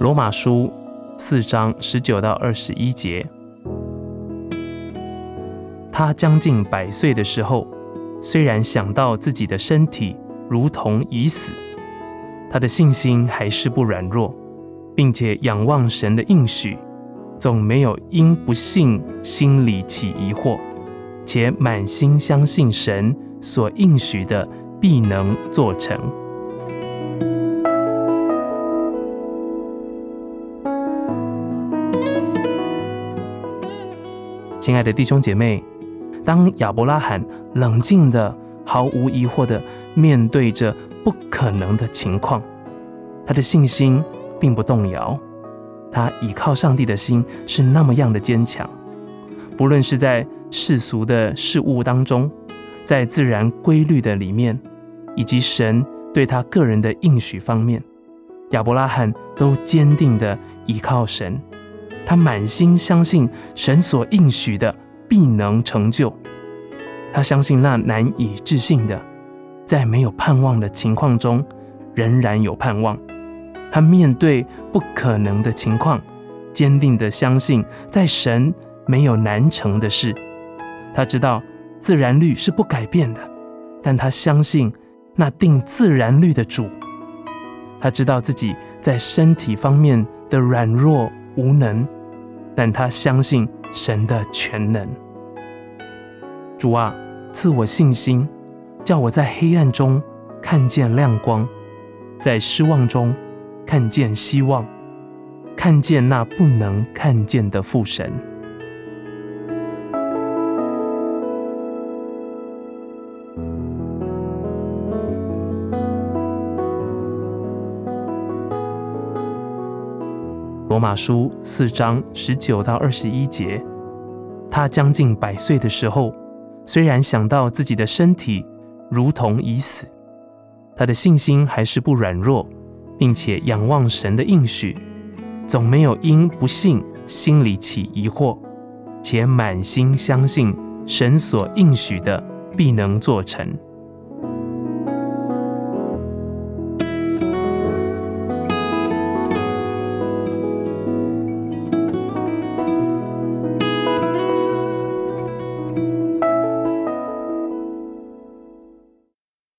罗马书四章十九到二十一节，他将近百岁的时候，虽然想到自己的身体如同已死，他的信心还是不软弱，并且仰望神的应许，总没有因不信心里起疑惑，且满心相信神所应许的必能做成。亲爱的弟兄姐妹，当亚伯拉罕冷静的、毫无疑惑的面对着不可能的情况，他的信心并不动摇，他倚靠上帝的心是那么样的坚强。不论是在世俗的事物当中，在自然规律的里面，以及神对他个人的应许方面，亚伯拉罕都坚定的倚靠神。他满心相信神所应许的必能成就，他相信那难以置信的，在没有盼望的情况中，仍然有盼望。他面对不可能的情况，坚定的相信在神没有难成的事。他知道自然律是不改变的，但他相信那定自然律的主。他知道自己在身体方面的软弱无能。但他相信神的全能。主啊，赐我信心，叫我在黑暗中看见亮光，在失望中看见希望，看见那不能看见的父神。罗马书四章十九到二十一节，他将近百岁的时候，虽然想到自己的身体如同已死，他的信心还是不软弱，并且仰望神的应许，总没有因不信心里起疑惑，且满心相信神所应许的必能做成。